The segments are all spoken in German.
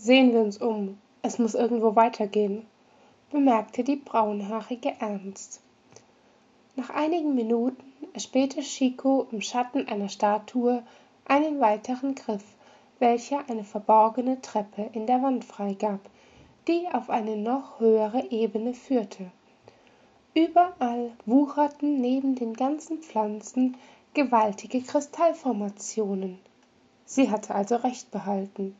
Sehen wir uns um, es muss irgendwo weitergehen, bemerkte die Braunhaarige ernst. Nach einigen Minuten erspähte Chico im Schatten einer Statue einen weiteren Griff, welcher eine verborgene Treppe in der Wand freigab, die auf eine noch höhere Ebene führte. Überall wucherten neben den ganzen Pflanzen gewaltige Kristallformationen. Sie hatte also recht behalten.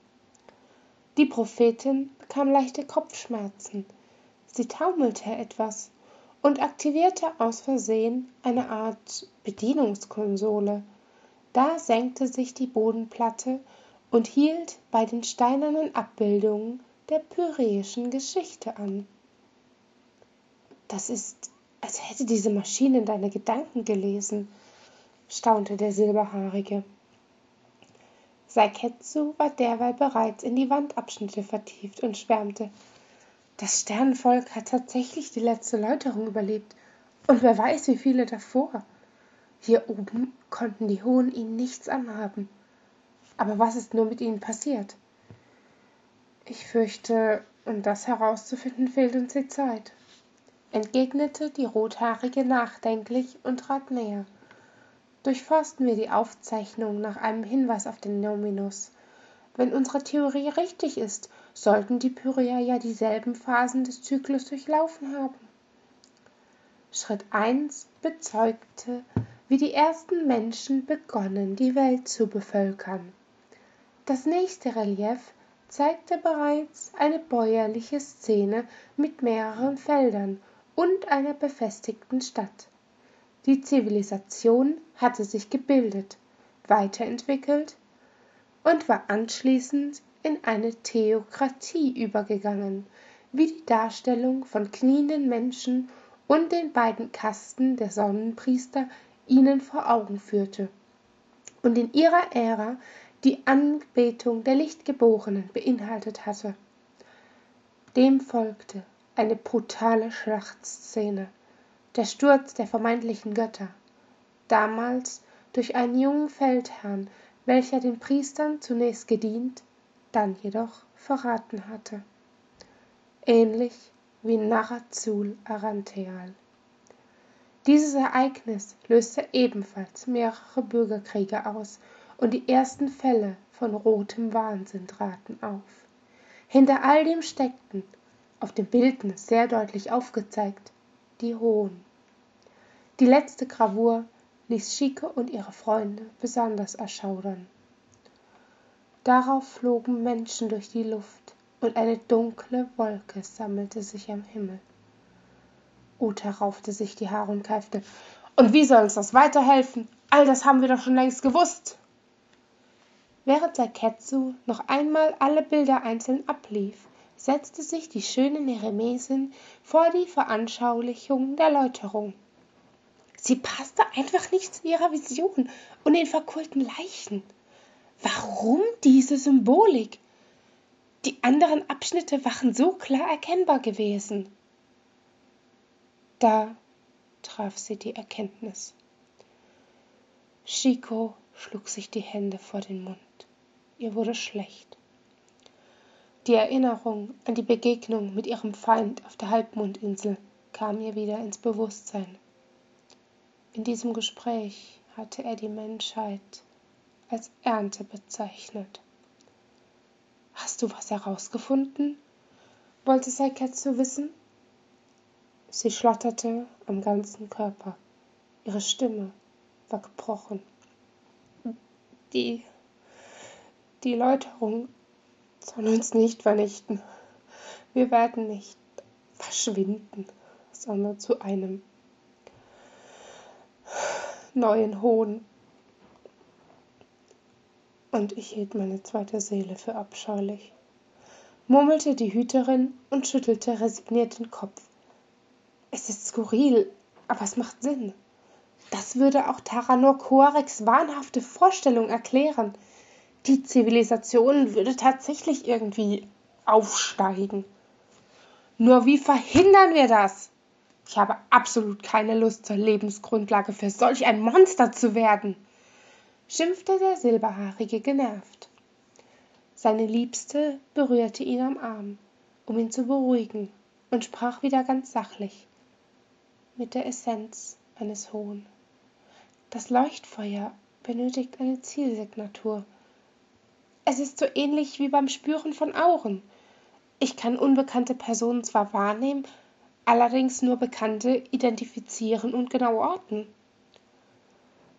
Die Prophetin bekam leichte Kopfschmerzen. Sie taumelte etwas und aktivierte aus Versehen eine Art Bedienungskonsole. Da senkte sich die Bodenplatte und hielt bei den steinernen Abbildungen der pyräischen Geschichte an. Das ist, als hätte diese Maschine deine Gedanken gelesen, staunte der Silberhaarige. Saiketsu war derweil bereits in die Wandabschnitte vertieft und schwärmte. Das Sternenvolk hat tatsächlich die letzte Läuterung überlebt. Und wer weiß, wie viele davor. Hier oben konnten die Hohen ihnen nichts anhaben. Aber was ist nur mit ihnen passiert? Ich fürchte, um das herauszufinden, fehlt uns die Zeit, entgegnete die Rothaarige nachdenklich und trat näher durchforsten wir die Aufzeichnung nach einem Hinweis auf den Nominus. Wenn unsere Theorie richtig ist, sollten die Pyria ja dieselben Phasen des Zyklus durchlaufen haben. Schritt 1 bezeugte, wie die ersten Menschen begonnen, die Welt zu bevölkern. Das nächste Relief zeigte bereits eine bäuerliche Szene mit mehreren Feldern und einer befestigten Stadt. Die Zivilisation hatte sich gebildet, weiterentwickelt und war anschließend in eine Theokratie übergegangen, wie die Darstellung von knienden Menschen und den beiden Kasten der Sonnenpriester ihnen vor Augen führte und in ihrer Ära die Anbetung der Lichtgeborenen beinhaltet hatte. Dem folgte eine brutale Schlachtszene der Sturz der vermeintlichen Götter, damals durch einen jungen Feldherrn, welcher den Priestern zunächst gedient, dann jedoch verraten hatte. Ähnlich wie Narazul Arantheal. Dieses Ereignis löste ebenfalls mehrere Bürgerkriege aus und die ersten Fälle von rotem Wahnsinn traten auf. Hinter all dem steckten, auf dem Bildnis sehr deutlich aufgezeigt, die Hohen. Die letzte Gravur ließ Schike und ihre Freunde besonders erschaudern. Darauf flogen Menschen durch die Luft und eine dunkle Wolke sammelte sich am Himmel. Uta raufte sich die Haare und keifte. Und wie soll uns das weiterhelfen? All das haben wir doch schon längst gewusst. Während Saketsu noch einmal alle Bilder einzeln ablief, setzte sich die schöne Neremesin vor die Veranschaulichung der Läuterung. Sie passte einfach nicht zu ihrer Vision und den verkohlten Leichen. Warum diese Symbolik? Die anderen Abschnitte waren so klar erkennbar gewesen. Da traf sie die Erkenntnis. Chico schlug sich die Hände vor den Mund. Ihr wurde schlecht. Die Erinnerung an die Begegnung mit ihrem Feind auf der Halbmondinsel kam ihr wieder ins Bewusstsein. In diesem Gespräch hatte er die Menschheit als Ernte bezeichnet. Hast du was herausgefunden? wollte Saiketsu wissen. Sie schlotterte am ganzen Körper. Ihre Stimme war gebrochen. Die, die Läuterung soll uns nicht vernichten. Wir werden nicht verschwinden, sondern zu einem neuen Hohn. Und ich hielt meine zweite Seele für abscheulich, murmelte die Hüterin und schüttelte resigniert den Kopf. Es ist skurril, aber es macht Sinn. Das würde auch Taranor Koareks wahnhafte Vorstellung erklären. Die Zivilisation würde tatsächlich irgendwie aufsteigen. Nur wie verhindern wir das? Ich habe absolut keine Lust zur Lebensgrundlage für solch ein Monster zu werden, schimpfte der Silberhaarige genervt. Seine Liebste berührte ihn am Arm, um ihn zu beruhigen, und sprach wieder ganz sachlich, mit der Essenz eines Hohen. Das Leuchtfeuer benötigt eine Zielsignatur. Es ist so ähnlich wie beim Spüren von Auren. Ich kann unbekannte Personen zwar wahrnehmen, allerdings nur Bekannte identifizieren und genau orten.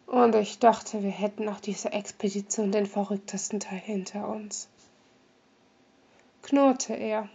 Und ich dachte, wir hätten nach dieser Expedition den verrücktesten Teil hinter uns. knurrte er